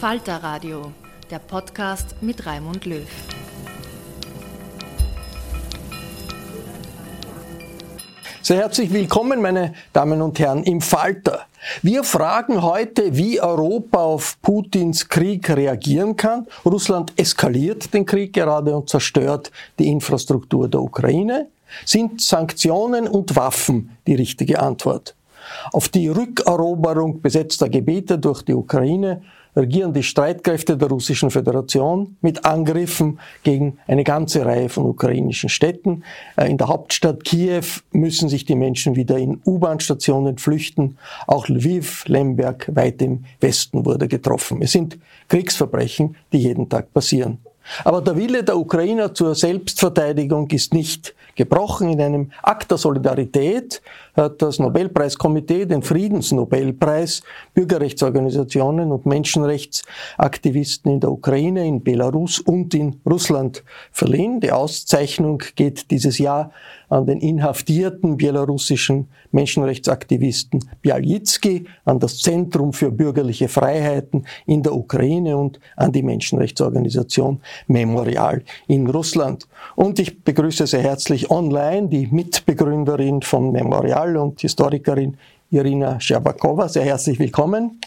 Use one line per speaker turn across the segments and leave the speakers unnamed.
Falter Radio, der Podcast mit Raimund Löw.
Sehr herzlich willkommen, meine Damen und Herren, im Falter. Wir fragen heute, wie Europa auf Putins Krieg reagieren kann. Russland eskaliert den Krieg gerade und zerstört die Infrastruktur der Ukraine. Sind Sanktionen und Waffen die richtige Antwort? Auf die Rückeroberung besetzter Gebiete durch die Ukraine regieren die Streitkräfte der Russischen Föderation mit Angriffen gegen eine ganze Reihe von ukrainischen Städten. Äh, in der Hauptstadt Kiew müssen sich die Menschen wieder in U-Bahn-Stationen flüchten. Auch Lviv, Lemberg, weit im Westen wurde getroffen. Es sind Kriegsverbrechen, die jeden Tag passieren. Aber der Wille der Ukrainer zur Selbstverteidigung ist nicht gebrochen. In einem Akt der Solidarität hat das Nobelpreiskomitee den Friedensnobelpreis Bürgerrechtsorganisationen und Menschenrechtsaktivisten in der Ukraine, in Belarus und in Russland verliehen. Die Auszeichnung geht dieses Jahr an den inhaftierten belarussischen Menschenrechtsaktivisten Bialitsky, an das Zentrum für bürgerliche Freiheiten in der Ukraine und an die Menschenrechtsorganisation Memorial in Russland. Und ich begrüße sehr herzlich online die Mitbegründerin von Memorial und Historikerin Irina Scherbakowa. Sehr herzlich willkommen.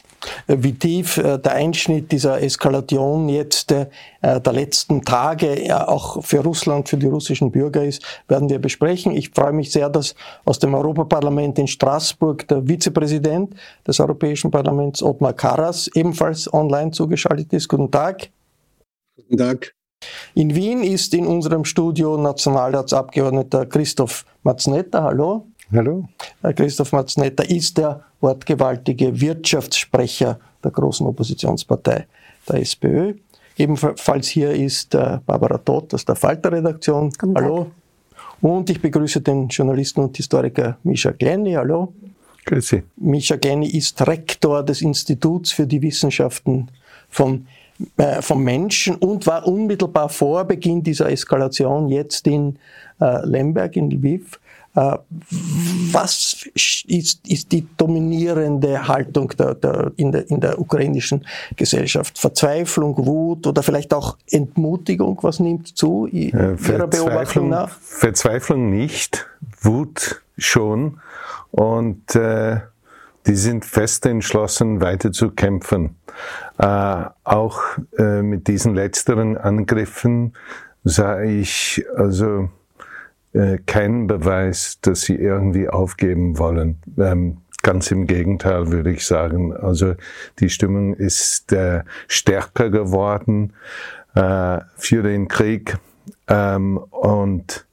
Äh, wie tief äh, der Einschnitt dieser Eskalation jetzt äh, der letzten Tage auch für Russland, für die russischen Bürger ist, werden wir besprechen. Ich freue mich sehr, dass aus dem Europaparlament in Straßburg der Vizepräsident des Europäischen Parlaments Ottmar Karas ebenfalls online zugeschaltet ist. Guten Tag.
Guten Tag.
In Wien ist in unserem Studio Nationalratsabgeordneter Christoph Matznetta. Hallo.
Hallo.
Christoph Matznetta ist der wortgewaltige Wirtschaftssprecher der großen Oppositionspartei der SPÖ. Ebenfalls hier ist äh, Barbara Todt aus der Falter-Redaktion. Hallo. Und ich begrüße den Journalisten und Historiker Misha Glenny. Hallo.
Grüße.
Misha Glenny ist Rektor des Instituts für die Wissenschaften von äh, vom Menschen und war unmittelbar vor Beginn dieser Eskalation jetzt in äh, Lemberg, in Lviv, äh, was ist, ist die dominierende Haltung der, der, in, der, in der ukrainischen Gesellschaft? Verzweiflung, Wut oder vielleicht auch Entmutigung? Was nimmt zu
Ihrer Beobachtung nach? Verzweiflung nicht, Wut schon. Und äh, die sind fest entschlossen, weiter zu kämpfen. Äh, auch äh, mit diesen letzteren Angriffen sah ich also äh, keinen Beweis, dass sie irgendwie aufgeben wollen. Ähm, ganz im Gegenteil, würde ich sagen. Also die Stimmung ist äh, stärker geworden äh, für den Krieg. Ähm, und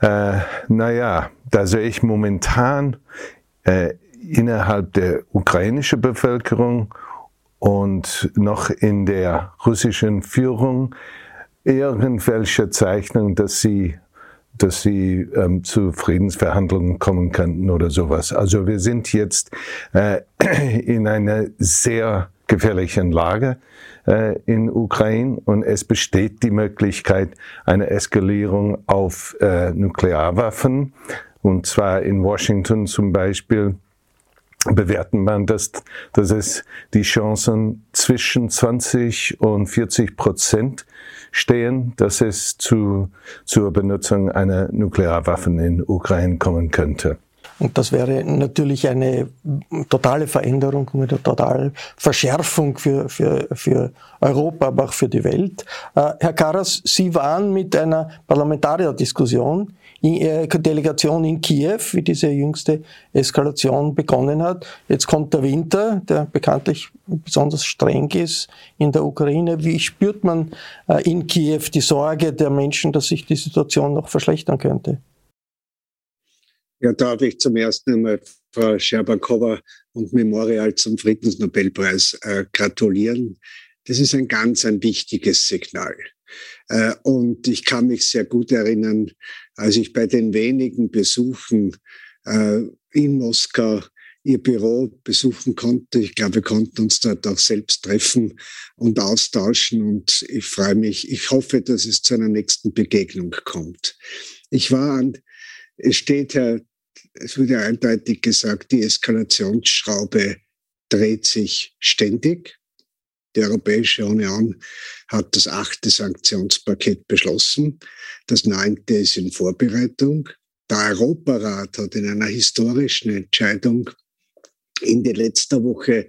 äh, naja, da sehe ich momentan äh, innerhalb der ukrainischen Bevölkerung und noch in der russischen Führung irgendwelche Zeichnung, dass sie dass sie ähm, zu Friedensverhandlungen kommen könnten oder sowas. Also wir sind jetzt äh, in einer sehr gefährlichen Lage äh, in Ukraine und es besteht die Möglichkeit einer Eskalierung auf äh, Nuklearwaffen und zwar in Washington zum Beispiel bewerten man, dass, dass es die Chancen zwischen 20 und 40 Prozent stehen, dass es zu, zur Benutzung einer Nuklearwaffen in Ukraine kommen könnte.
Und das wäre natürlich eine totale Veränderung, eine totale Verschärfung für, für, für Europa, aber auch für die Welt. Äh, Herr Karas, Sie waren mit einer Parlamentarierdiskussion Delegation in Kiew, wie diese jüngste Eskalation begonnen hat. Jetzt kommt der Winter, der bekanntlich besonders streng ist in der Ukraine. Wie spürt man äh, in Kiew die Sorge der Menschen, dass sich die Situation noch verschlechtern könnte?
Ja, darf ich zum ersten einmal Frau Scherbakowa und Memorial zum Friedensnobelpreis äh, gratulieren. Das ist ein ganz ein wichtiges Signal. Äh, und ich kann mich sehr gut erinnern, als ich bei den wenigen Besuchen äh, in Moskau ihr Büro besuchen konnte. Ich glaube, wir konnten uns dort auch selbst treffen und austauschen. Und ich freue mich, ich hoffe, dass es zu einer nächsten Begegnung kommt. Ich war an, es steht ja, es wurde eindeutig gesagt, die Eskalationsschraube dreht sich ständig. Die Europäische Union hat das achte Sanktionspaket beschlossen. Das neunte ist in Vorbereitung. Der Europarat hat in einer historischen Entscheidung in der letzter Woche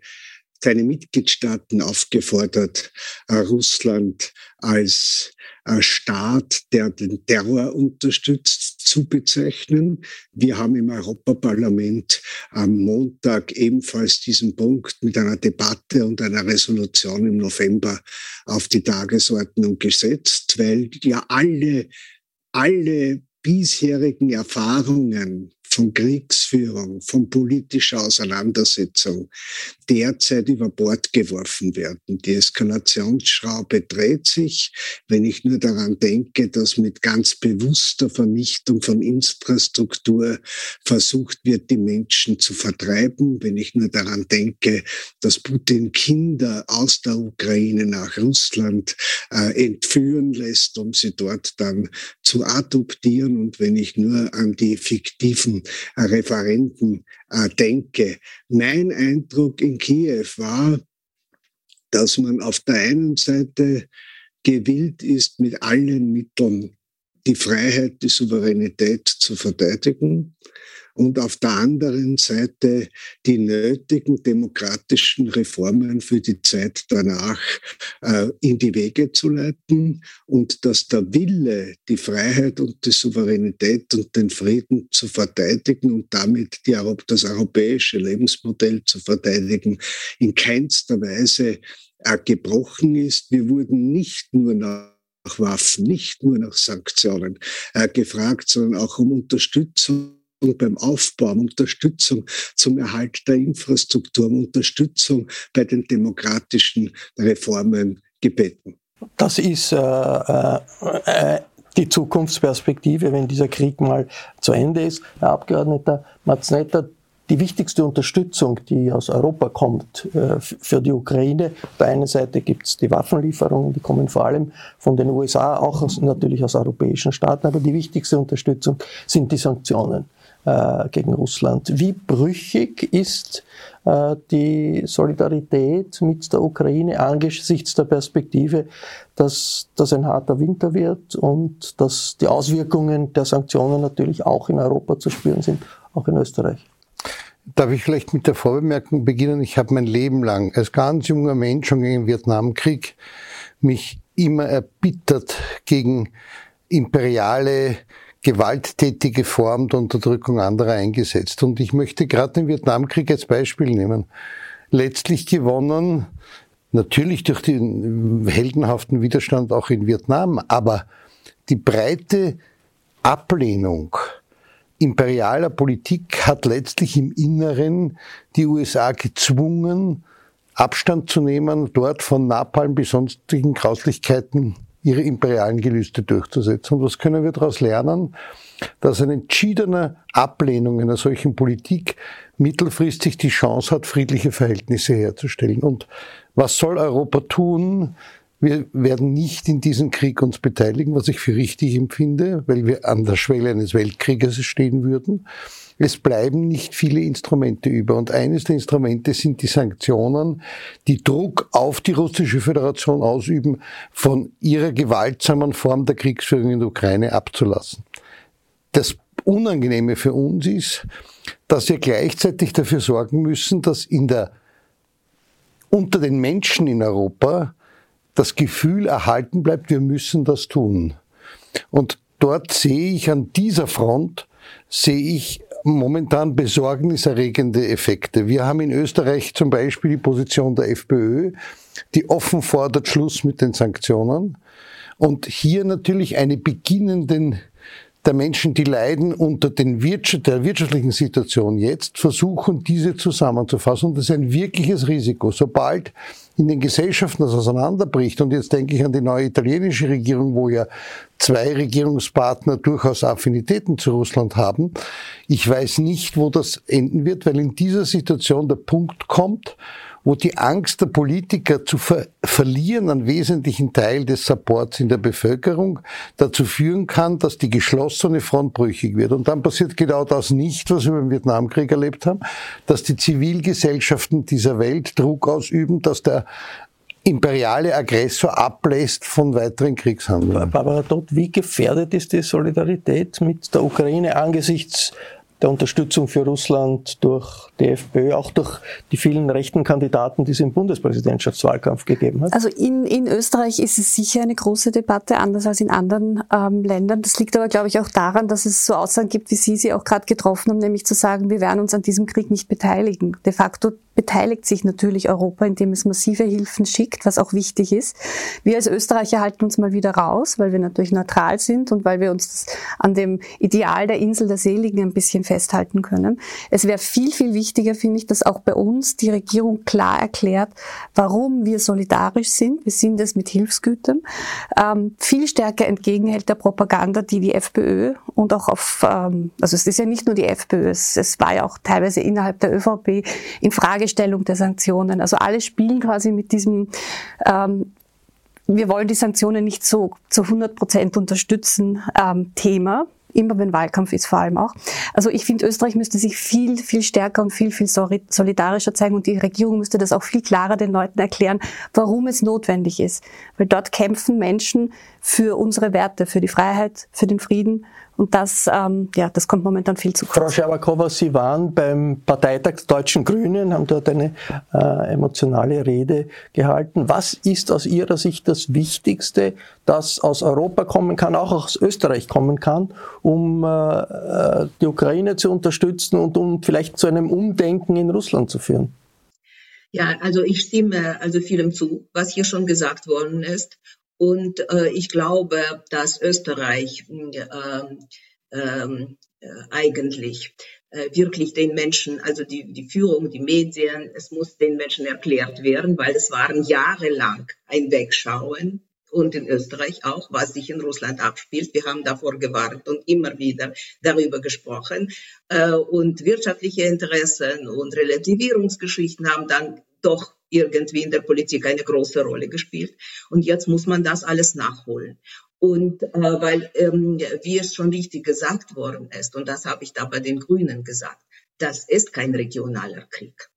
seine Mitgliedstaaten aufgefordert, äh, Russland als äh, Staat, der den Terror unterstützt, zu bezeichnen. Wir haben im Europaparlament am Montag ebenfalls diesen Punkt mit einer Debatte und einer Resolution im November auf die Tagesordnung gesetzt, weil ja alle, alle bisherigen Erfahrungen von Kriegsführung, von politischer Auseinandersetzung derzeit über Bord geworfen werden. Die Eskalationsschraube dreht sich, wenn ich nur daran denke, dass mit ganz bewusster Vernichtung von Infrastruktur versucht wird, die Menschen zu vertreiben, wenn ich nur daran denke, dass Putin Kinder aus der Ukraine nach Russland äh, entführen lässt, um sie dort dann zu adoptieren. Und wenn ich nur an die fiktiven Referenten äh, denke. Mein Eindruck in Kiew war, dass man auf der einen Seite gewillt ist, mit allen Mitteln die Freiheit, die Souveränität zu verteidigen und auf der anderen Seite die nötigen demokratischen Reformen für die Zeit danach äh, in die Wege zu leiten und dass der Wille, die Freiheit und die Souveränität und den Frieden zu verteidigen und damit die, das europäische Lebensmodell zu verteidigen, in keinster Weise äh, gebrochen ist. Wir wurden nicht nur nach Waffen, nicht nur nach Sanktionen äh, gefragt, sondern auch um Unterstützung beim Aufbau, Unterstützung zum Erhalt der Infrastruktur, Unterstützung bei den demokratischen Reformen gebeten.
Das ist äh, äh, äh, die Zukunftsperspektive, wenn dieser Krieg mal zu Ende ist. Herr Abgeordneter Matznetta, die wichtigste Unterstützung, die aus Europa kommt äh, für die Ukraine. Auf der einen Seite gibt es die Waffenlieferungen, die kommen vor allem von den USA, auch aus, natürlich aus europäischen Staaten, aber die wichtigste Unterstützung sind die Sanktionen äh, gegen Russland. Wie brüchig ist äh, die Solidarität mit der Ukraine angesichts der Perspektive, dass das ein harter Winter wird und dass die Auswirkungen der Sanktionen natürlich auch in Europa zu spüren sind, auch in Österreich?
Darf ich vielleicht mit der Vorbemerkung beginnen? Ich habe mein Leben lang als ganz junger Mensch schon gegen den Vietnamkrieg mich immer erbittert gegen imperiale gewalttätige Form der Unterdrückung anderer eingesetzt. Und ich möchte gerade den Vietnamkrieg als Beispiel nehmen. Letztlich gewonnen, natürlich durch den heldenhaften Widerstand auch in Vietnam, aber die breite Ablehnung imperialer Politik hat letztlich im Inneren die USA gezwungen, Abstand zu nehmen, dort von Napalm bis sonstigen Grauslichkeiten ihre imperialen Gelüste durchzusetzen. Und was können wir daraus lernen? Dass eine entschiedene Ablehnung einer solchen Politik mittelfristig die Chance hat, friedliche Verhältnisse herzustellen. Und was soll Europa tun? Wir werden nicht in diesem Krieg uns beteiligen, was ich für richtig empfinde, weil wir an der Schwelle eines Weltkrieges stehen würden. Es bleiben nicht viele Instrumente über. Und eines der Instrumente sind die Sanktionen, die Druck auf die russische Föderation ausüben, von ihrer gewaltsamen Form der Kriegsführung in der Ukraine abzulassen. Das Unangenehme für uns ist, dass wir gleichzeitig dafür sorgen müssen, dass in der, unter den Menschen in Europa das Gefühl erhalten bleibt, wir müssen das tun. Und dort sehe ich an dieser Front, sehe ich momentan besorgniserregende Effekte. Wir haben in Österreich zum Beispiel die Position der FPÖ, die offen fordert Schluss mit den Sanktionen und hier natürlich eine beginnenden der Menschen, die leiden unter den Wirtschaft, der wirtschaftlichen Situation jetzt, versuchen, diese zusammenzufassen. Und das ist ein wirkliches Risiko. Sobald in den Gesellschaften das auseinanderbricht, und jetzt denke ich an die neue italienische Regierung, wo ja zwei Regierungspartner durchaus Affinitäten zu Russland haben, ich weiß nicht, wo das enden wird, weil in dieser Situation der Punkt kommt, wo die Angst der Politiker zu ver verlieren einen wesentlichen Teil des Supports in der Bevölkerung dazu führen kann, dass die geschlossene Front brüchig wird. Und dann passiert genau das nicht, was wir im Vietnamkrieg erlebt haben, dass die Zivilgesellschaften dieser Welt Druck ausüben, dass der imperiale Aggressor ablässt von weiteren Kriegshandlungen.
Barbara Todt, wie gefährdet ist die Solidarität mit der Ukraine angesichts der Unterstützung für Russland durch die FPÖ, auch durch die vielen rechten Kandidaten, die es im Bundespräsidentschaftswahlkampf gegeben hat?
Also in, in Österreich ist es sicher eine große Debatte, anders als in anderen ähm, Ländern. Das liegt aber, glaube ich, auch daran, dass es so Aussagen gibt, wie Sie sie auch gerade getroffen haben, nämlich zu sagen, wir werden uns an diesem Krieg nicht beteiligen. De facto beteiligt sich natürlich Europa, indem es massive Hilfen schickt, was auch wichtig ist. Wir als Österreicher halten uns mal wieder raus, weil wir natürlich neutral sind und weil wir uns an dem Ideal der Insel der Seligen ein bisschen festhalten können. Es wäre viel, viel wichtiger, finde ich, dass auch bei uns die Regierung klar erklärt, warum wir solidarisch sind. Wir sind es mit Hilfsgütern. Ähm, viel stärker entgegenhält der Propaganda, die die FPÖ und auch auf, ähm, also es ist ja nicht nur die FPÖ, es, es war ja auch teilweise innerhalb der ÖVP in Frage Fragestellung der Sanktionen. Also alle spielen quasi mit diesem, ähm, wir wollen die Sanktionen nicht so zu 100 Prozent unterstützen, ähm, Thema. Immer wenn Wahlkampf ist, vor allem auch. Also ich finde, Österreich müsste sich viel, viel stärker und viel, viel solidarischer zeigen und die Regierung müsste das auch viel klarer den Leuten erklären, warum es notwendig ist. Weil dort kämpfen Menschen für unsere Werte, für die Freiheit, für den Frieden und das, ähm, ja, das kommt momentan viel zu kurz.
Frau Scherbakowa, Sie waren beim Parteitag der Deutschen Grünen, haben dort eine äh, emotionale Rede gehalten. Was ist aus Ihrer Sicht das Wichtigste, das aus Europa kommen kann, auch aus Österreich kommen kann, um äh, die Ukraine zu unterstützen und um vielleicht zu einem Umdenken in Russland zu führen?
Ja, also ich stimme also vielem zu, was hier schon gesagt worden ist. Und äh, ich glaube, dass Österreich äh, äh, eigentlich äh, wirklich den Menschen, also die, die Führung, die Medien, es muss den Menschen erklärt werden, weil es waren jahrelang ein Wegschauen und in Österreich auch, was sich in Russland abspielt. Wir haben davor gewarnt und immer wieder darüber gesprochen. Und wirtschaftliche Interessen und Relativierungsgeschichten haben dann doch irgendwie in der Politik eine große Rolle gespielt. Und jetzt muss man das alles nachholen. Und äh, weil, ähm, wie es schon richtig gesagt worden ist, und das habe ich da bei den Grünen gesagt, das ist kein regionaler Krieg.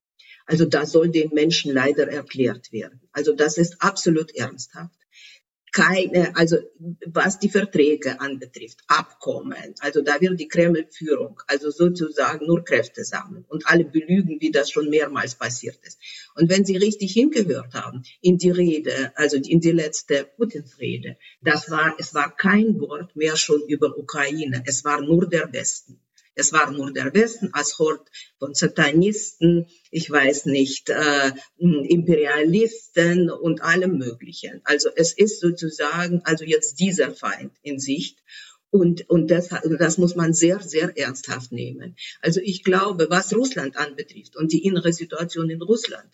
Also da soll den Menschen leider erklärt werden. Also das ist absolut ernsthaft. Keine, also was die Verträge anbetrifft, Abkommen, also da wird die Kreml-Führung also sozusagen nur Kräfte sammeln und alle belügen, wie das schon mehrmals passiert ist. Und wenn Sie richtig hingehört haben in die Rede, also in die letzte Putins Rede, das war, es war kein Wort mehr schon über Ukraine, es war nur der Westen. Es war nur der Westen als Hort von Satanisten, ich weiß nicht, äh, Imperialisten und allem Möglichen. Also es ist sozusagen also jetzt dieser Feind in Sicht. Und, und das, das muss man sehr, sehr ernsthaft nehmen. Also ich glaube, was Russland anbetrifft und die innere Situation in Russland,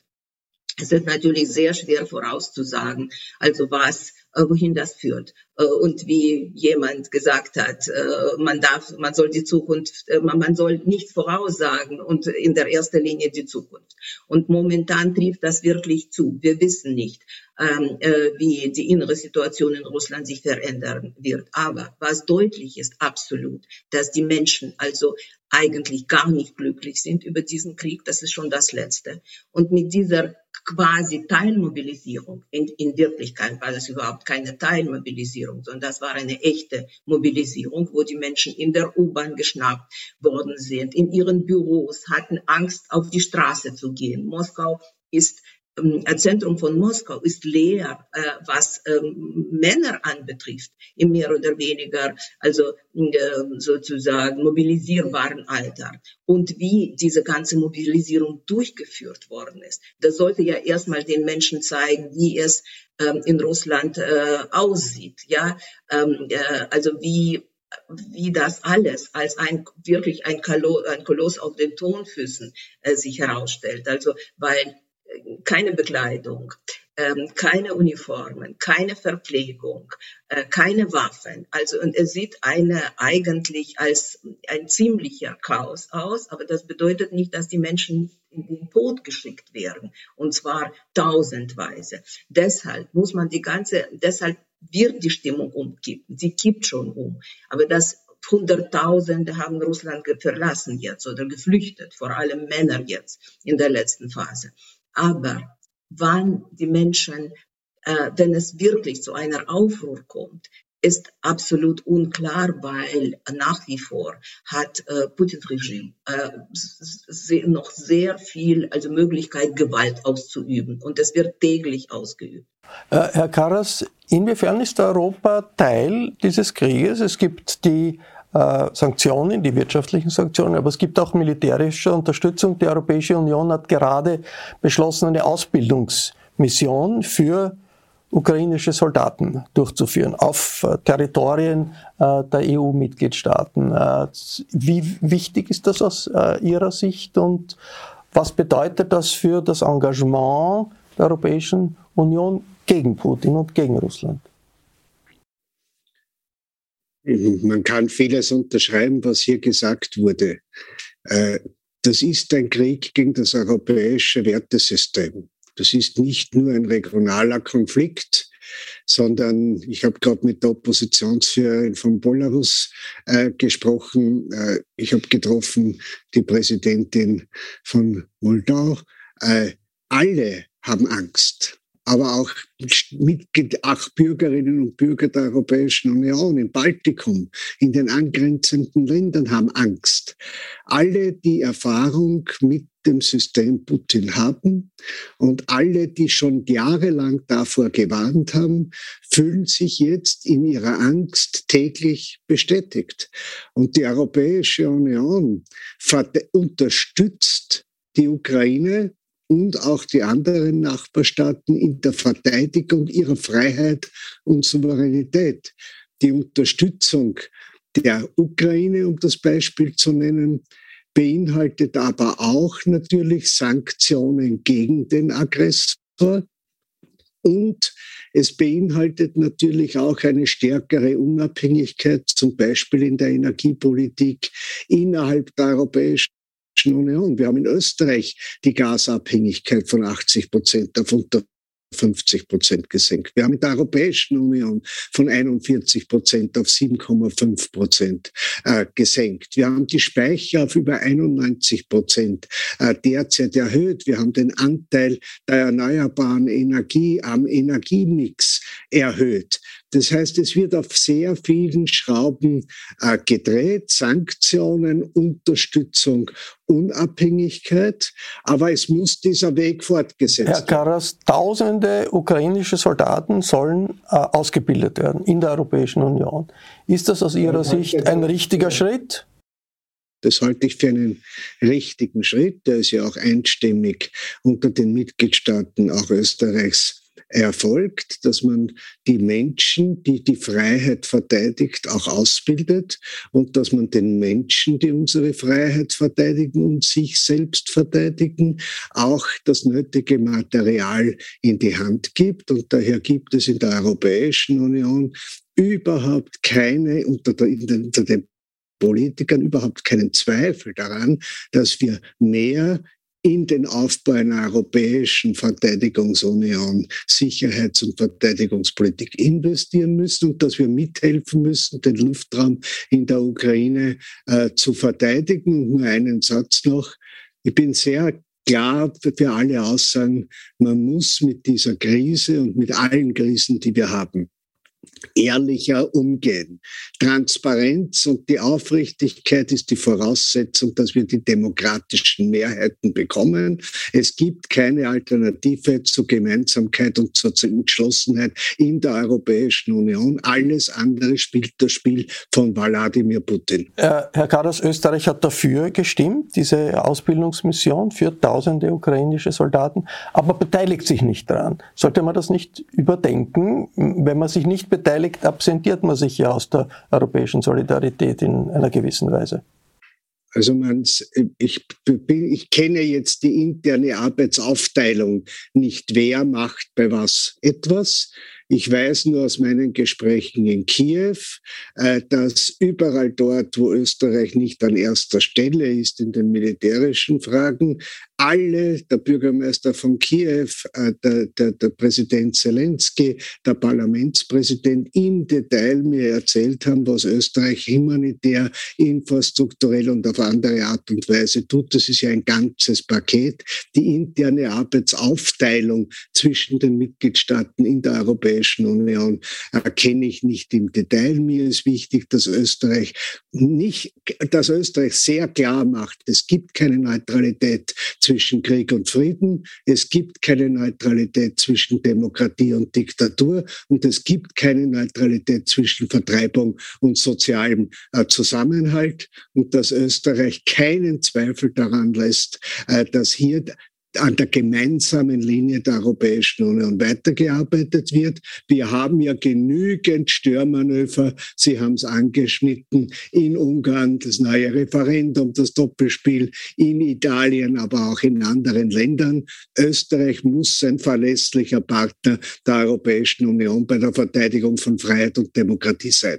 es ist natürlich sehr schwer vorauszusagen, also was wohin das führt. Äh, und wie jemand gesagt hat, äh, man darf, man soll die Zukunft, man soll nichts voraussagen und in der ersten Linie die Zukunft. Und momentan trifft das wirklich zu. Wir wissen nicht, ähm, wie die innere Situation in Russland sich verändern wird. Aber was deutlich ist, absolut, dass die Menschen also eigentlich gar nicht glücklich sind über diesen Krieg. Das ist schon das Letzte. Und mit dieser quasi Teilmobilisierung. In, in Wirklichkeit war das überhaupt keine Teilmobilisierung, sondern das war eine echte Mobilisierung, wo die Menschen in der U-Bahn geschnappt worden sind, in ihren Büros, hatten Angst, auf die Straße zu gehen. Moskau ist Zentrum von Moskau ist leer, äh, was ähm, Männer anbetrifft, im mehr oder weniger, also äh, sozusagen mobilisierbaren Alter. Und wie diese ganze Mobilisierung durchgeführt worden ist, das sollte ja erstmal den Menschen zeigen, wie es ähm, in Russland äh, aussieht. Ja, ähm, also wie wie das alles als ein wirklich ein, Kolo, ein Koloss auf den Tonfüßen äh, sich herausstellt. Also weil keine Bekleidung, ähm, keine Uniformen, keine Verpflegung, äh, keine Waffen. Also und es sieht eine eigentlich als ein ziemlicher Chaos aus, aber das bedeutet nicht, dass die Menschen in den Tod geschickt werden und zwar tausendweise. Deshalb muss man die ganze, deshalb wird die Stimmung umkippen. Sie kippt schon um, aber das Hunderttausende haben Russland verlassen jetzt oder geflüchtet, vor allem Männer jetzt in der letzten Phase. Aber wann die Menschen, äh, wenn es wirklich zu einer Aufruhr kommt, ist absolut unklar, weil nach wie vor hat äh, Putin-Regime äh, noch sehr viel, also Möglichkeit, Gewalt auszuüben. Und es wird täglich ausgeübt.
Äh, Herr Karas, inwiefern ist Europa Teil dieses Krieges? Es gibt die Sanktionen, die wirtschaftlichen Sanktionen, aber es gibt auch militärische Unterstützung. Die Europäische Union hat gerade beschlossen, eine Ausbildungsmission für ukrainische Soldaten durchzuführen auf äh, Territorien äh, der EU-Mitgliedstaaten. Wie wichtig ist das aus Ihrer Sicht und was bedeutet das für das Engagement der Europäischen Union gegen Putin und gegen Russland?
Man kann vieles unterschreiben, was hier gesagt wurde. Äh, das ist ein Krieg gegen das europäische Wertesystem. Das ist nicht nur ein regionaler Konflikt, sondern ich habe gerade mit der Oppositionsführerin von Belarus äh, gesprochen. Äh, ich habe getroffen die Präsidentin von Moldau. Äh, alle haben Angst aber auch Mitglied, auch Bürgerinnen und Bürger der Europäischen Union im Baltikum, in den angrenzenden Ländern haben Angst. Alle, die Erfahrung mit dem System Putin haben und alle, die schon jahrelang davor gewarnt haben, fühlen sich jetzt in ihrer Angst täglich bestätigt. Und die Europäische Union unterstützt die Ukraine und auch die anderen Nachbarstaaten in der Verteidigung ihrer Freiheit und Souveränität. Die Unterstützung der Ukraine, um das Beispiel zu nennen, beinhaltet aber auch natürlich Sanktionen gegen den Aggressor und es beinhaltet natürlich auch eine stärkere Unabhängigkeit, zum Beispiel in der Energiepolitik innerhalb der Europäischen Union. Wir haben in Österreich die Gasabhängigkeit von 80 Prozent auf 50 Prozent gesenkt. Wir haben in der Europäischen Union von 41 Prozent auf 7,5 Prozent äh, gesenkt. Wir haben die Speicher auf über 91 Prozent äh, derzeit erhöht. Wir haben den Anteil der erneuerbaren Energie am Energiemix erhöht. Das heißt, es wird auf sehr vielen Schrauben äh, gedreht, Sanktionen, Unterstützung, Unabhängigkeit, aber es muss dieser Weg fortgesetzt werden.
Herr Karas, tausende ukrainische Soldaten sollen äh, ausgebildet werden in der Europäischen Union. Ist das aus Ihrer Sicht ein richtiger Schritt?
Das halte ich für einen richtigen Schritt. Der ist ja auch einstimmig unter den Mitgliedstaaten auch Österreichs erfolgt, dass man die Menschen, die die Freiheit verteidigt, auch ausbildet und dass man den Menschen, die unsere Freiheit verteidigen und sich selbst verteidigen, auch das nötige Material in die Hand gibt. Und daher gibt es in der Europäischen Union überhaupt keine unter, unter den Politikern überhaupt keinen Zweifel daran, dass wir mehr in den Aufbau einer europäischen Verteidigungsunion, Sicherheits- und Verteidigungspolitik investieren müssen und dass wir mithelfen müssen, den Luftraum in der Ukraine äh, zu verteidigen. Und nur einen Satz noch. Ich bin sehr klar für alle Aussagen, man muss mit dieser Krise und mit allen Krisen, die wir haben, ehrlicher umgehen. Transparenz und die Aufrichtigkeit ist die Voraussetzung, dass wir die demokratischen Mehrheiten bekommen. Es gibt keine Alternative zur Gemeinsamkeit und zur Entschlossenheit in der Europäischen Union. Alles andere spielt das Spiel von Wladimir Putin.
Äh, Herr Karas, Österreich hat dafür gestimmt, diese Ausbildungsmission für tausende ukrainische Soldaten, aber beteiligt sich nicht daran. Sollte man das nicht überdenken, wenn man sich nicht beteiligt? Beteiligt, absentiert man sich ja aus der europäischen Solidarität in einer gewissen Weise.
Also man, ich, ich kenne jetzt die interne Arbeitsaufteilung nicht, wer macht bei was etwas. Ich weiß nur aus meinen Gesprächen in Kiew, äh, dass überall dort, wo Österreich nicht an erster Stelle ist in den militärischen Fragen, alle, der Bürgermeister von Kiew, äh, der, der, der Präsident Zelensky, der Parlamentspräsident im Detail mir erzählt haben, was Österreich humanitär, infrastrukturell und auf andere Art und Weise tut. Das ist ja ein ganzes Paket. Die interne Arbeitsaufteilung zwischen den Mitgliedstaaten in der Europäischen Union erkenne ich nicht im Detail. Mir ist wichtig, dass Österreich nicht, dass Österreich sehr klar macht, es gibt keine Neutralität zwischen Krieg und Frieden. Es gibt keine Neutralität zwischen Demokratie und Diktatur und es gibt keine Neutralität zwischen Vertreibung und sozialem äh, Zusammenhalt und dass Österreich keinen Zweifel daran lässt, äh, dass hier an der gemeinsamen Linie der Europäischen Union weitergearbeitet wird. Wir haben ja genügend Störmanöver, Sie haben es angeschnitten, in Ungarn das neue Referendum, das Doppelspiel, in Italien, aber auch in anderen Ländern. Österreich muss ein verlässlicher Partner der Europäischen Union bei der Verteidigung von Freiheit und Demokratie sein.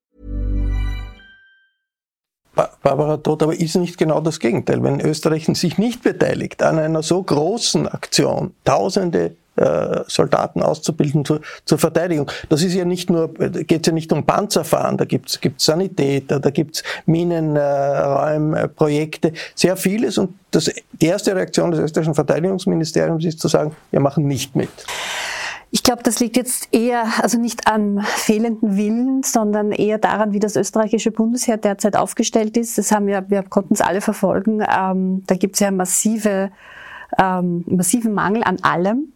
Barbara Todt, aber ist nicht genau das Gegenteil. Wenn Österreich sich nicht beteiligt an einer so großen Aktion, tausende äh, Soldaten auszubilden zur, zur, Verteidigung. Das ist ja nicht nur, geht ja nicht um Panzerfahren, da gibt's gibt's Sanitäter, da gibt's Minenräumprojekte, äh, sehr vieles. Und das, die erste Reaktion des österreichischen Verteidigungsministeriums ist zu sagen, wir machen nicht mit.
Ich glaube, das liegt jetzt eher, also nicht am fehlenden Willen, sondern eher daran, wie das österreichische Bundesheer derzeit aufgestellt ist. Das haben wir, wir konnten es alle verfolgen. Ähm, da gibt es ja massive ähm, massiven Mangel an allem,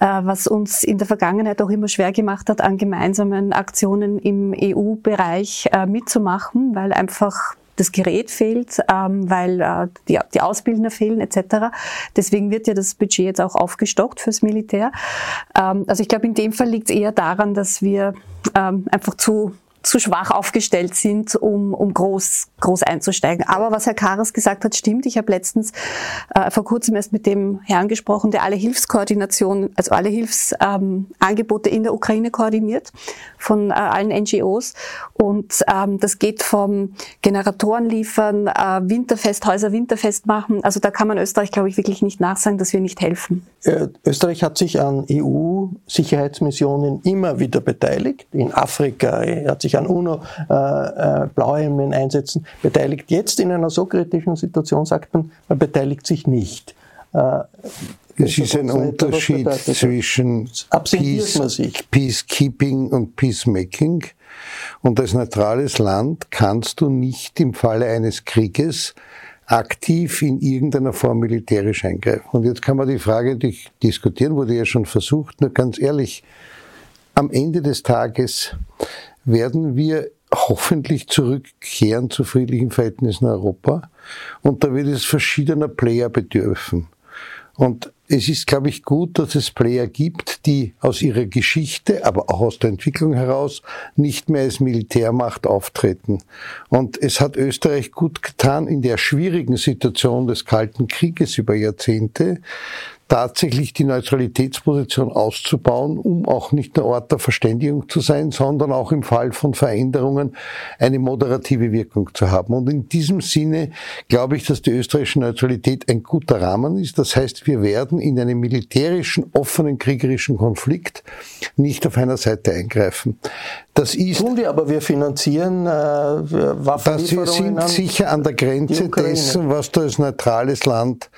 äh, was uns in der Vergangenheit auch immer schwer gemacht hat, an gemeinsamen Aktionen im EU-Bereich äh, mitzumachen, weil einfach das Gerät fehlt, ähm, weil äh, die, die Ausbildner fehlen etc. Deswegen wird ja das Budget jetzt auch aufgestockt fürs Militär. Ähm, also ich glaube, in dem Fall liegt es eher daran, dass wir ähm, einfach zu zu schwach aufgestellt sind, um, um groß, groß einzusteigen. Aber was Herr Karas gesagt hat, stimmt. Ich habe letztens äh, vor kurzem erst mit dem Herrn gesprochen, der alle Hilfskoordination, also alle Hilfsangebote ähm, in der Ukraine koordiniert von äh, allen NGOs. Und ähm, das geht vom Generatoren liefern, äh, Winterfest, Häuser winterfest machen. Also da kann man Österreich, glaube ich, wirklich nicht nachsagen, dass wir nicht helfen.
Äh, Österreich hat sich an EU-Sicherheitsmissionen immer wieder beteiligt. In Afrika, er hat sich an UNO-Blauhelmen-Einsätzen äh, äh beteiligt. Jetzt in einer so kritischen Situation sagt man, man beteiligt sich nicht.
Äh, es ist ein Unterschied zwischen Peace, Peacekeeping und Peacemaking. Und als neutrales Land kannst du nicht im Falle eines Krieges aktiv in irgendeiner Form militärisch eingreifen. Und jetzt kann man die Frage diskutieren, wurde ja schon versucht, nur ganz ehrlich, am Ende des Tages werden wir hoffentlich zurückkehren zu friedlichen Verhältnissen in Europa. Und da wird es verschiedener Player bedürfen. Und es ist, glaube ich, gut, dass es Player gibt, die aus ihrer Geschichte, aber auch aus der Entwicklung heraus nicht mehr als Militärmacht auftreten. Und es hat Österreich gut getan, in der schwierigen Situation des Kalten Krieges über Jahrzehnte tatsächlich die Neutralitätsposition auszubauen, um auch nicht nur Ort der Verständigung zu sein, sondern auch im Fall von Veränderungen eine moderative Wirkung zu haben. Und in diesem Sinne glaube ich, dass die österreichische Neutralität ein guter Rahmen ist. Das heißt, wir werden in einem militärischen, offenen, kriegerischen Konflikt nicht auf einer Seite eingreifen.
Das ist, tun wir, aber wir finanzieren äh, Waffenlieferungen.
Das sind sicher an der Grenze dessen, was du als neutrales Land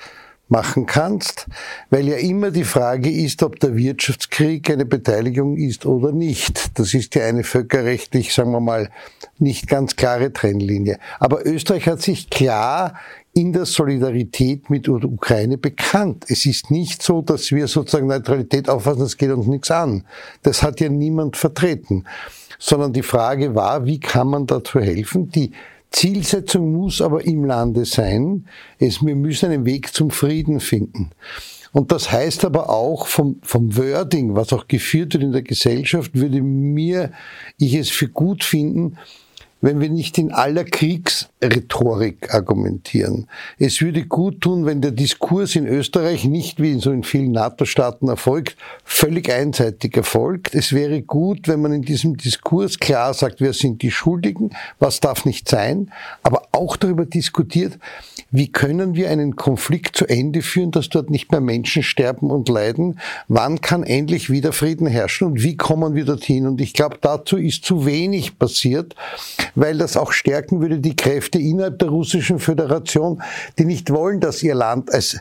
machen kannst, weil ja immer die Frage ist, ob der Wirtschaftskrieg eine Beteiligung ist oder nicht. Das ist ja eine völkerrechtlich, sagen wir mal, nicht ganz klare Trennlinie. Aber Österreich hat sich klar in der Solidarität mit der Ukraine bekannt. Es ist nicht so, dass wir sozusagen Neutralität auffassen, das geht uns nichts an. Das hat ja niemand vertreten. Sondern die Frage war, wie kann man dazu helfen, die Zielsetzung muss aber im Lande sein, es, wir müssen einen Weg zum Frieden finden. Und das heißt aber auch vom, vom Wording, was auch geführt wird in der Gesellschaft, würde mir ich es für gut finden, wenn wir nicht in aller Kriegsrhetorik argumentieren. Es würde gut tun, wenn der Diskurs in Österreich nicht wie in so in vielen NATO-Staaten erfolgt, völlig einseitig erfolgt. Es wäre gut, wenn man in diesem Diskurs klar sagt, wer sind die Schuldigen, was darf nicht sein, aber auch darüber diskutiert, wie können wir einen Konflikt zu Ende führen, dass dort nicht mehr Menschen sterben und leiden? Wann kann endlich wieder Frieden herrschen und wie kommen wir dorthin? Und ich glaube, dazu ist zu wenig passiert, weil das auch stärken würde die Kräfte innerhalb der Russischen Föderation, die nicht wollen, dass ihr Land als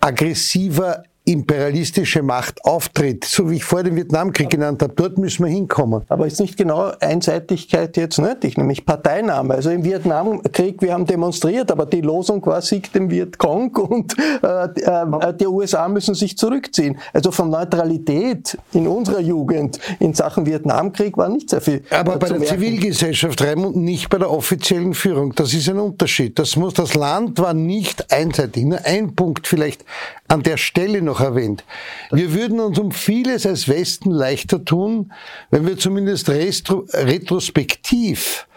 aggressiver imperialistische Macht auftritt, so wie ich vor dem Vietnamkrieg genannt habe, dort müssen wir hinkommen.
Aber ist nicht genau Einseitigkeit jetzt nötig, nämlich Parteinahme? Also im Vietnamkrieg, wir haben demonstriert, aber die Losung war Sieg dem Vietcong und äh, äh, die USA müssen sich zurückziehen. Also von Neutralität in unserer Jugend in Sachen Vietnamkrieg war nicht sehr viel.
Aber bei der merken. Zivilgesellschaft, Raimund, nicht bei der offiziellen Führung. Das ist ein Unterschied. Das muss, das Land war nicht einseitig. Nur ein Punkt vielleicht an der Stelle noch erwähnt. Wir würden uns um vieles als Westen leichter tun, wenn wir zumindest retrospektiv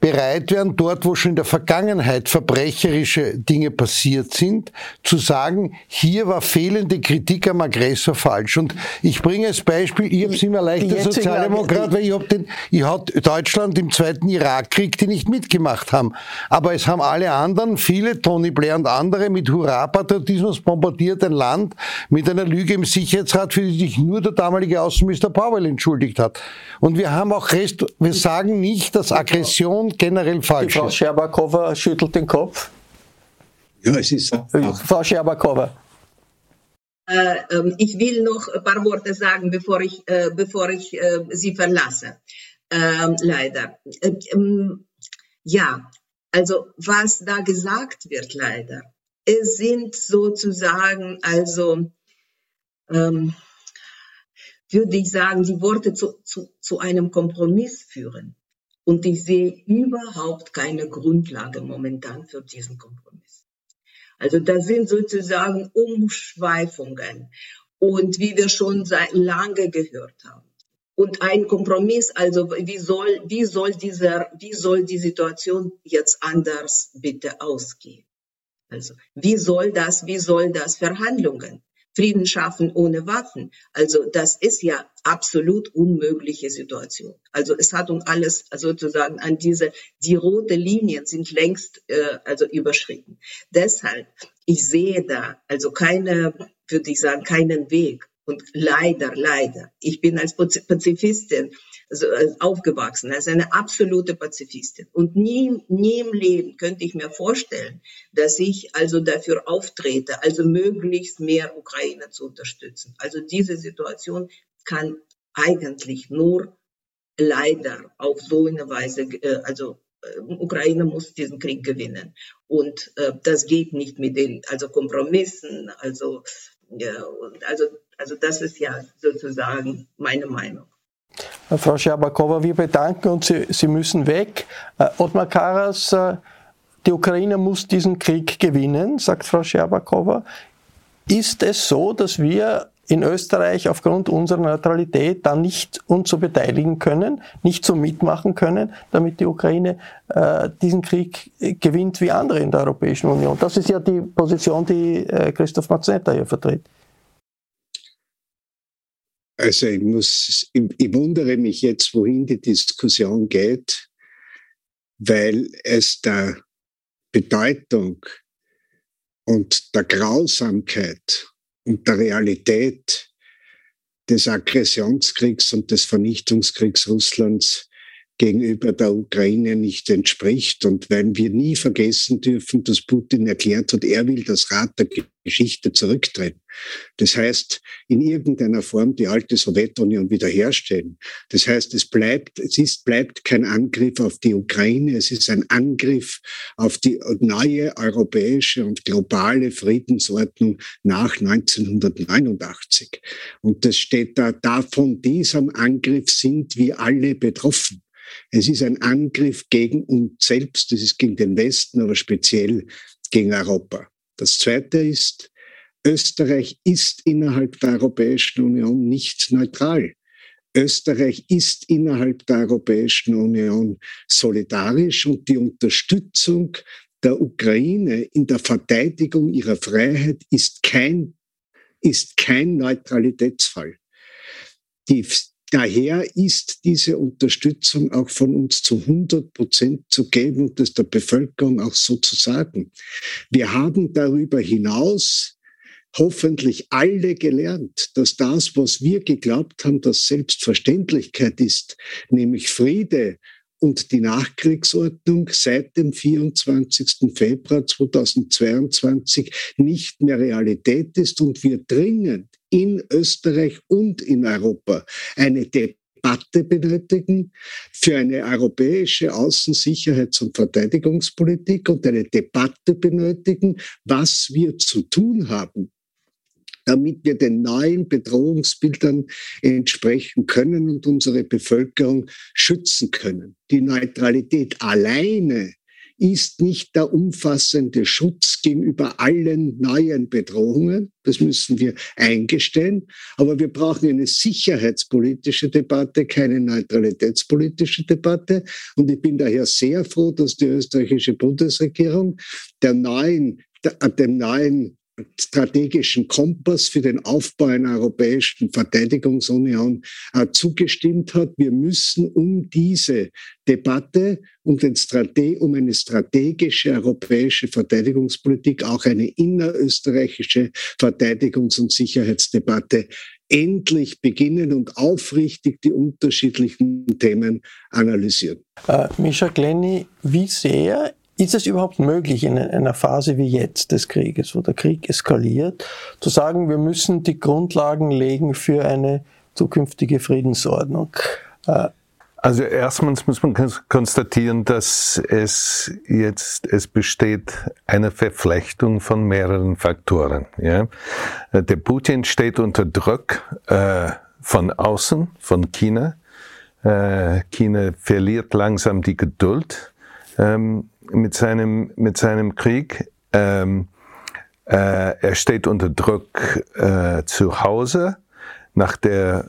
bereit wären, dort, wo schon in der Vergangenheit verbrecherische Dinge passiert sind, zu sagen, hier war fehlende Kritik am Aggressor falsch. Und ich bringe als Beispiel, ich habe es immer leicht als Sozialdemokrat, weil ich habe den, ich hatte Deutschland im zweiten Irakkrieg, die nicht mitgemacht haben. Aber es haben alle anderen, viele, Tony Blair und andere, mit Hurra-Patriotismus bombardiert ein Land mit einer Lüge im Sicherheitsrat, für die sich nur der damalige Außenminister Powell entschuldigt hat. Und wir haben auch Rest, wir sagen nicht, dass Aggression generell falsch
Die Frau Scherbakowa schüttelt den Kopf.
Ja, es ist.
Äh, Frau Scherbakowa.
Äh, ähm, ich will noch ein paar Worte sagen, bevor ich, äh, bevor ich Sie verlasse. Ähm, leider. Äh, ähm, ja, also was da gesagt wird, leider, es sind sozusagen, also ähm, würde ich sagen, die Worte zu, zu, zu einem Kompromiss führen. Und ich sehe überhaupt keine Grundlage momentan für diesen Kompromiss. Also das sind sozusagen Umschweifungen. Und wie wir schon seit lange gehört haben. Und ein Kompromiss, also wie soll, wie soll dieser, wie soll die Situation jetzt anders bitte ausgehen? Also, wie soll das, wie soll das Verhandlungen? Frieden schaffen ohne Waffen. Also das ist ja absolut unmögliche Situation. Also es hat uns alles sozusagen an diese, die rote Linien sind längst äh, also überschritten. Deshalb, ich sehe da also keine, würde ich sagen, keinen Weg. Und leider, leider, ich bin als Pazifistin also aufgewachsen, als eine absolute Pazifistin. Und nie, nie im Leben könnte ich mir vorstellen, dass ich also dafür auftrete, also möglichst mehr Ukraine zu unterstützen. Also diese Situation kann eigentlich nur leider auf so eine Weise, äh, also äh, Ukraine muss diesen Krieg gewinnen. Und äh, das geht nicht mit den also Kompromissen. Also, ja, also, also das ist ja sozusagen meine Meinung.
Frau Scherbakowa, wir bedanken uns, Sie, Sie müssen weg. Äh, Ottmar Karas, äh, die Ukraine muss diesen Krieg gewinnen, sagt Frau Scherbakowa. Ist es so, dass wir in Österreich aufgrund unserer Neutralität dann nicht uns so beteiligen können, nicht so mitmachen können, damit die Ukraine äh, diesen Krieg gewinnt wie andere in der Europäischen Union. Das ist ja die Position, die äh, Christoph Mazzetta hier vertritt.
Also ich muss, ich, ich wundere mich jetzt, wohin die Diskussion geht, weil es der Bedeutung und der Grausamkeit und der Realität des Aggressionskriegs und des Vernichtungskriegs Russlands gegenüber der Ukraine nicht entspricht. Und weil wir nie vergessen dürfen, dass Putin erklärt hat, er will das Rad der Geschichte zurückdrehen. Das heißt, in irgendeiner Form die alte Sowjetunion wiederherstellen. Das heißt, es bleibt, es ist, bleibt kein Angriff auf die Ukraine, es ist ein Angriff auf die neue europäische und globale Friedensordnung nach 1989. Und das steht da, davon diesem Angriff sind wir alle betroffen. Es ist ein Angriff gegen uns selbst, es ist gegen den Westen, aber speziell gegen Europa. Das Zweite ist, Österreich ist innerhalb der Europäischen Union nicht neutral. Österreich ist innerhalb der Europäischen Union solidarisch und die Unterstützung der Ukraine in der Verteidigung ihrer Freiheit ist kein, ist kein Neutralitätsfall. Die, Daher ist diese Unterstützung auch von uns zu 100 Prozent zu geben und das der Bevölkerung auch so zu sagen. Wir haben darüber hinaus hoffentlich alle gelernt, dass das, was wir geglaubt haben, dass Selbstverständlichkeit ist, nämlich Friede und die Nachkriegsordnung seit dem 24. Februar 2022 nicht mehr Realität ist und wir dringend in Österreich und in Europa eine Debatte benötigen für eine europäische Außensicherheits- und Verteidigungspolitik und eine Debatte benötigen, was wir zu tun haben, damit wir den neuen Bedrohungsbildern entsprechen können und unsere Bevölkerung schützen können. Die Neutralität alleine ist nicht der umfassende Schutz gegenüber allen neuen Bedrohungen. Das müssen wir eingestehen. Aber wir brauchen eine sicherheitspolitische Debatte, keine neutralitätspolitische Debatte. Und ich bin daher sehr froh, dass die österreichische Bundesregierung der neuen, dem neuen strategischen Kompass für den Aufbau einer europäischen Verteidigungsunion äh, zugestimmt hat. Wir müssen um diese Debatte um, den Strate um eine strategische europäische Verteidigungspolitik, auch eine innerösterreichische Verteidigungs- und Sicherheitsdebatte endlich beginnen und aufrichtig die unterschiedlichen Themen analysieren.
Äh, Mischa Glenny, wie sehr ist es überhaupt möglich in einer Phase wie jetzt des Krieges, wo der Krieg eskaliert, zu sagen, wir müssen die Grundlagen legen für eine zukünftige Friedensordnung?
Äh, also erstmals muss man konstatieren, dass es jetzt, es besteht eine Verflechtung von mehreren Faktoren. Ja? Der Putin steht unter Druck äh, von außen, von China, Äh, China verliert langsam die Geduld ähm, mit, seinem, mit seinem Krieg. Ähm, äh, er steht unter Druck äh, zu Hause nach der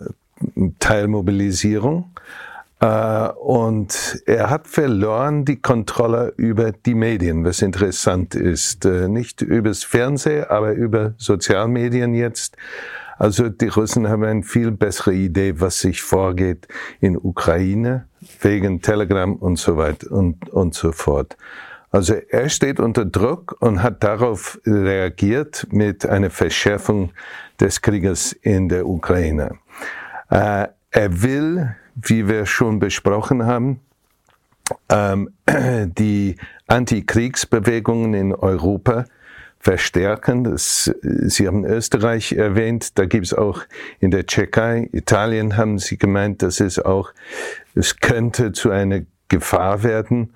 Teilmobilisierung. Äh, und er hat verloren die Kontrolle über die Medien, was interessant ist. Äh, nicht übers Fernsehen, aber über Sozialmedien jetzt. Also die Russen haben eine viel bessere Idee, was sich vorgeht in Ukraine, wegen Telegram und so weiter und, und so fort. Also er steht unter Druck und hat darauf reagiert mit einer Verschärfung des Krieges in der Ukraine. Äh, er will, wie wir schon besprochen haben, ähm, die Antikriegsbewegungen in Europa verstärken. Das, Sie haben Österreich erwähnt, da gibt es auch in der Tschechei, Italien haben Sie gemeint, dass es auch, es könnte zu einer Gefahr werden.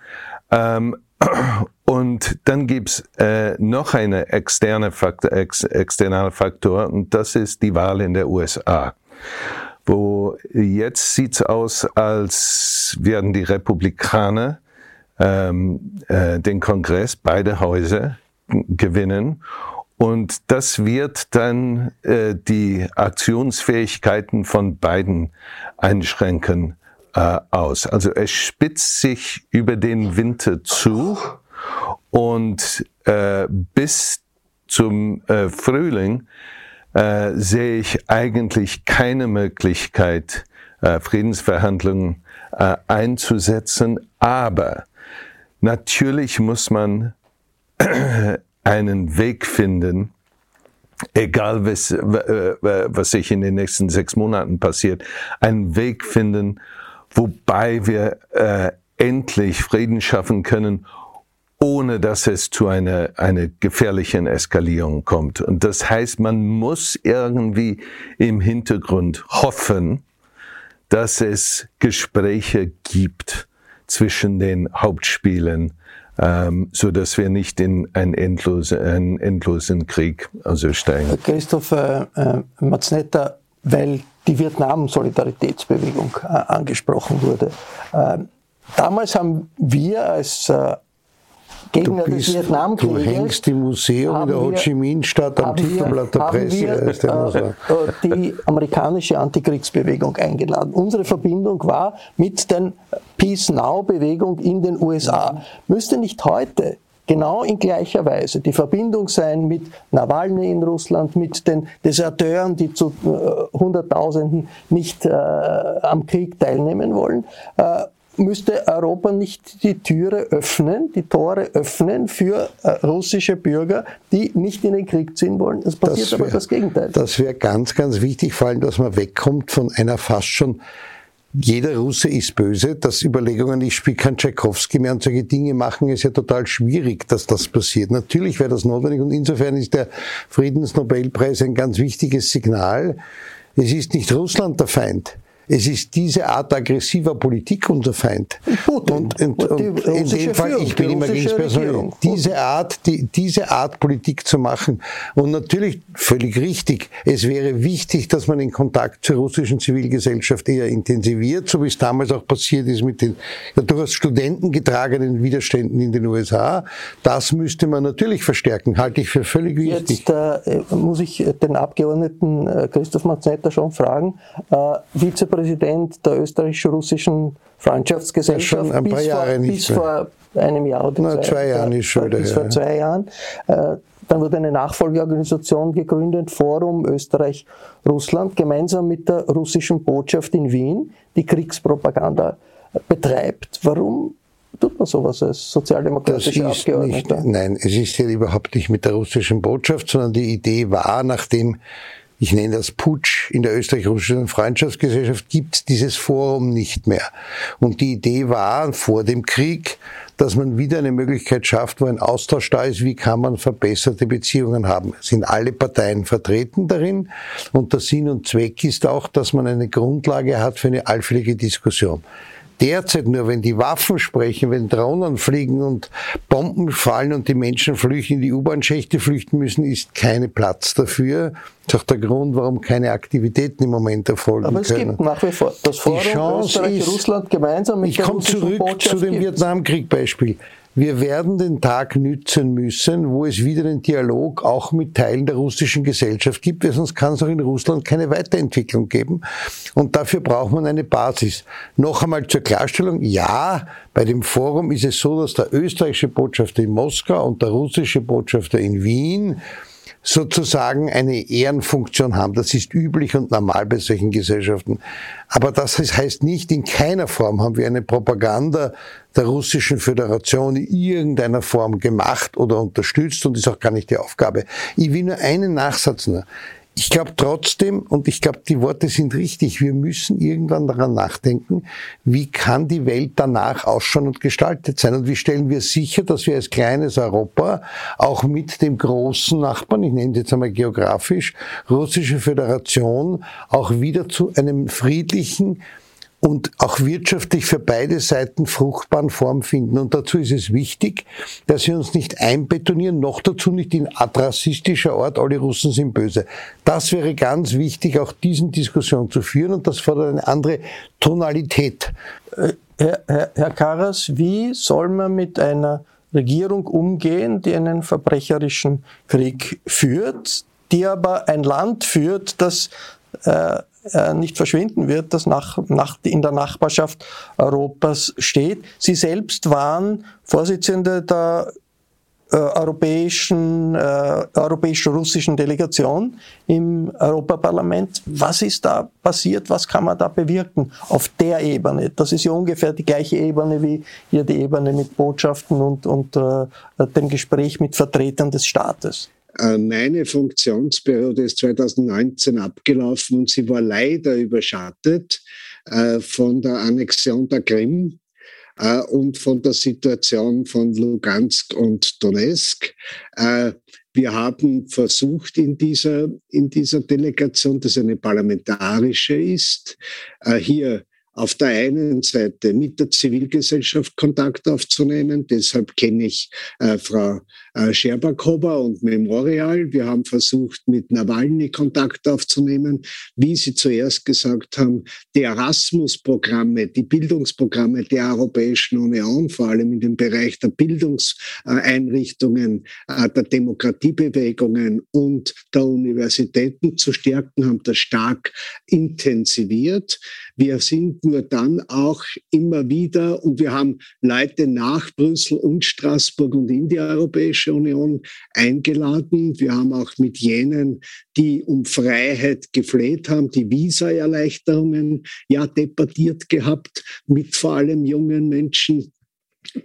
Ähm, und dann gibt's äh, noch eine externe Faktor, ex, externe Faktor und das ist die Wahl in der USA. Wo jetzt sieht's aus, als werden die Republikaner ähm, äh, den Kongress, beide Häuser, gewinnen. Und das wird dann äh, die Aktionsfähigkeiten von beiden einschränken äh, aus. Also es spitzt sich über den Winter zu und äh, bis zum äh, Frühling äh, sehe ich eigentlich keine Möglichkeit, äh, Friedensverhandlungen äh, einzusetzen. Aber natürlich muss man einen Weg finden, egal was, was sich in den nächsten sechs Monaten passiert, einen Weg finden, wobei wir äh, endlich Frieden schaffen können, ohne dass es zu einer, einer gefährlichen Eskalierung kommt. Und das heißt, man muss irgendwie im Hintergrund hoffen, dass es Gespräche gibt zwischen den Hauptspielen ähm, so dass wir nicht in einen, endlose, einen endlosen Krieg also steigen.
Christoph äh, äh, Maznetta, weil die Vietnam-Solidaritätsbewegung äh, angesprochen wurde. Ähm, damals haben wir als äh, Gegner
bist,
des Vietnamkrieges.
Du hängst im Museum in der Ho Chi Minh Stadt am Titelblatt der Presse.
Wir, äh, die amerikanische Antikriegsbewegung eingeladen. Unsere Verbindung war mit der Peace Now-Bewegung in den USA. Müsste nicht heute genau in gleicher Weise die Verbindung sein mit Nawalny in Russland, mit den Deserteuren, die zu äh, Hunderttausenden nicht äh, am Krieg teilnehmen wollen, äh, müsste Europa nicht die Türe öffnen, die Tore öffnen für äh, russische Bürger, die nicht in den Krieg ziehen wollen. Es passiert das wär, aber das Gegenteil.
Das wäre ganz, ganz wichtig, vor allem, dass man wegkommt von einer fast schon jeder Russe ist böse, dass Überlegungen, ich spiele kein Tchaikovsky mehr und solche Dinge machen, ist ja total schwierig, dass das passiert. Natürlich wäre das notwendig und insofern ist der Friedensnobelpreis ein ganz wichtiges Signal. Es ist nicht Russland der Feind. Es ist diese Art aggressiver Politik unser Feind.
Putin.
Und, und, und in dem Fall, ich bin immer ganz persönlich, diese Art, die, diese Art Politik zu machen. Und natürlich völlig richtig. Es wäre wichtig, dass man den Kontakt zur russischen Zivilgesellschaft eher intensiviert, so wie es damals auch passiert ist mit den ja, durchaus studentengetragenen Widerständen in den USA. Das müsste man natürlich verstärken, halte ich für völlig wichtig.
Jetzt äh, muss ich den Abgeordneten äh, Christoph Maznetter schon fragen, äh, Vizepräsident der österreichisch-russischen Freundschaftsgesellschaft
ja, bis, vor,
bis vor, einem Jahr oder
Na, zwei, Jahren ist schon
bis vor zwei Jahren. Äh, dann wurde eine Nachfolgeorganisation gegründet, Forum Österreich-Russland, gemeinsam mit der russischen Botschaft in Wien, die Kriegspropaganda betreibt. Warum tut man sowas als sozialdemokratischer Abgeordneter?
Nicht, nein, es ist ja überhaupt nicht mit der russischen Botschaft, sondern die Idee war, nachdem ich nenne das Putsch in der österreich-russischen Freundschaftsgesellschaft, gibt dieses Forum nicht mehr. Und die Idee war vor dem Krieg, dass man wieder eine Möglichkeit schafft, wo ein Austausch da ist, wie kann man verbesserte Beziehungen haben. Sind alle Parteien vertreten darin und der Sinn und Zweck ist auch, dass man eine Grundlage hat für eine allfällige Diskussion. Derzeit nur, wenn die Waffen sprechen, wenn Drohnen fliegen und Bomben fallen und die Menschen flüchten, in die U-Bahn-Schächte flüchten müssen, ist kein Platz dafür. Das ist auch der Grund, warum keine Aktivitäten im Moment erfolgen
Aber es
können.
gibt nach wie vor das Forum
die Chance
Österreich,
ist,
Russland gemeinsam mit
ich
der
komme zurück
Botschaft
zu dem. Vietnamkrieg-Beispiel. Wir werden den Tag nützen müssen, wo es wieder den Dialog auch mit Teilen der russischen Gesellschaft gibt, weil sonst kann es auch in Russland keine Weiterentwicklung geben. Und dafür braucht man eine Basis. Noch einmal zur Klarstellung, ja, bei dem Forum ist es so, dass der österreichische Botschafter in Moskau und der russische Botschafter in Wien sozusagen eine Ehrenfunktion haben. Das ist üblich und normal bei solchen Gesellschaften. Aber das heißt nicht, in keiner Form haben wir eine Propaganda der Russischen Föderation in irgendeiner Form gemacht oder unterstützt und ist auch gar nicht die Aufgabe. Ich will nur einen Nachsatz nur. Ich glaube trotzdem, und ich glaube, die Worte sind richtig, wir müssen irgendwann daran nachdenken, wie kann die Welt danach ausschauen und gestaltet sein? Und wie stellen wir sicher, dass wir als kleines Europa auch mit dem großen Nachbarn, ich nenne es jetzt einmal geografisch, Russische Föderation, auch wieder zu einem friedlichen, und auch wirtschaftlich für beide Seiten fruchtbaren Form finden. Und dazu ist es wichtig, dass wir uns nicht einbetonieren, noch dazu nicht in rassistischer Art, alle Russen sind böse. Das wäre ganz wichtig, auch diesen Diskussion zu führen und das fordert eine andere Tonalität.
Äh, Herr, Herr, Herr Karas, wie soll man mit einer Regierung umgehen, die einen verbrecherischen Krieg führt, die aber ein Land führt, das äh, nicht verschwinden wird, das nach, nach, in der Nachbarschaft Europas steht. Sie selbst waren Vorsitzende der äh, europäischen, äh, europäisch-russischen Delegation im Europaparlament. Was ist da passiert? Was kann man da bewirken auf der Ebene? Das ist ja ungefähr die gleiche Ebene wie hier die Ebene mit Botschaften und, und äh, dem Gespräch mit Vertretern des Staates.
Äh, meine Funktionsperiode ist 2019 abgelaufen und sie war leider überschattet äh, von der Annexion der Krim äh, und von der Situation von Lugansk und Donetsk. Wir haben versucht in dieser, in dieser Delegation, das eine parlamentarische ist, hier auf der einen Seite mit der Zivilgesellschaft Kontakt aufzunehmen. Deshalb kenne ich äh, Frau äh, Scherbakova und Memorial. Wir haben versucht, mit Nawalny Kontakt aufzunehmen. Wie Sie zuerst gesagt haben, die Erasmus-Programme, die Bildungsprogramme der Europäischen Union, vor allem in dem Bereich der Bildungseinrichtungen, äh, der Demokratiebewegungen und der Universitäten zu stärken, haben das stark intensiviert. Wir sind nur dann auch immer wieder, und wir haben Leute nach Brüssel und Straßburg und in die Europäische Union eingeladen. Wir haben auch mit jenen, die um Freiheit gefleht haben, die Visa-Erleichterungen ja debattiert gehabt, mit vor allem jungen Menschen,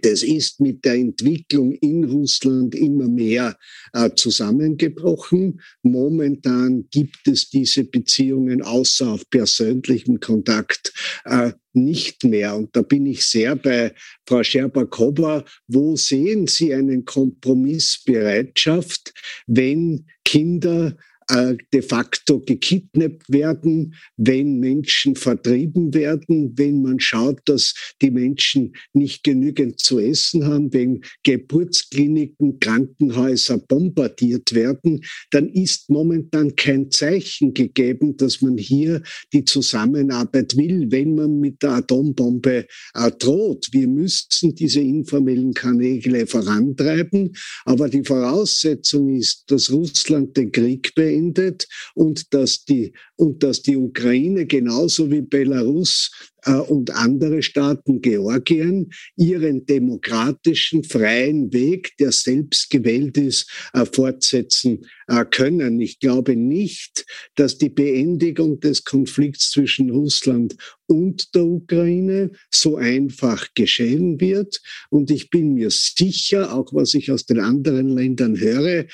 das ist mit der Entwicklung in Russland immer mehr äh, zusammengebrochen. Momentan gibt es diese Beziehungen außer auf persönlichem Kontakt äh, nicht mehr. Und da bin ich sehr bei Frau Scherbakova. Wo sehen Sie einen Kompromissbereitschaft, wenn Kinder äh, de facto gekidnappt werden, wenn Menschen vertrieben werden, wenn man schaut, dass die Menschen nicht genügend zu essen haben, wenn Geburtskliniken, Krankenhäuser bombardiert werden, dann ist momentan kein Zeichen gegeben, dass man hier die Zusammenarbeit will, wenn man mit der Atombombe äh, droht. Wir müssen diese informellen Kanäle vorantreiben, aber die Voraussetzung ist, dass Russland den Krieg beendet beendet und dass die, und dass die Ukraine genauso wie Belarus äh, und andere Staaten, Georgien, ihren demokratischen, freien Weg, der selbst gewählt ist, äh, fortsetzen äh, können. Ich glaube nicht, dass die Beendigung des Konflikts zwischen Russland und der Ukraine so einfach geschehen wird. Und ich bin mir sicher, auch was ich aus den anderen Ländern höre,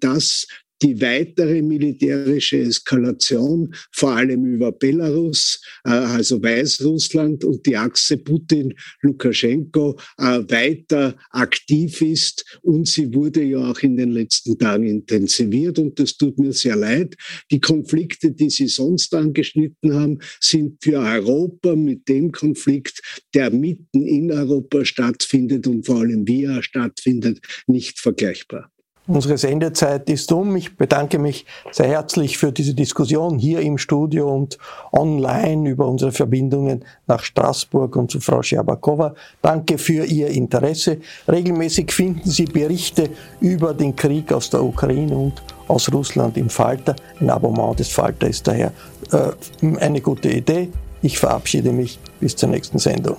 dass die weitere militärische Eskalation, vor allem über Belarus, äh, also Weißrussland und die Achse Putin-Lukaschenko äh, weiter aktiv ist. Und sie wurde ja auch in den letzten Tagen intensiviert. Und das tut mir sehr leid. Die Konflikte, die Sie sonst angeschnitten haben, sind für Europa mit dem Konflikt, der mitten in Europa stattfindet und vor allem er stattfindet, nicht vergleichbar.
Unsere Sendezeit ist um. Ich bedanke mich sehr herzlich für diese Diskussion hier im Studio und online über unsere Verbindungen nach Straßburg und zu Frau Scherbakowa. Danke für Ihr Interesse. Regelmäßig finden Sie Berichte über den Krieg aus der Ukraine und aus Russland im Falter. Ein Abonnement des Falter ist daher äh, eine gute Idee. Ich verabschiede mich bis zur nächsten Sendung.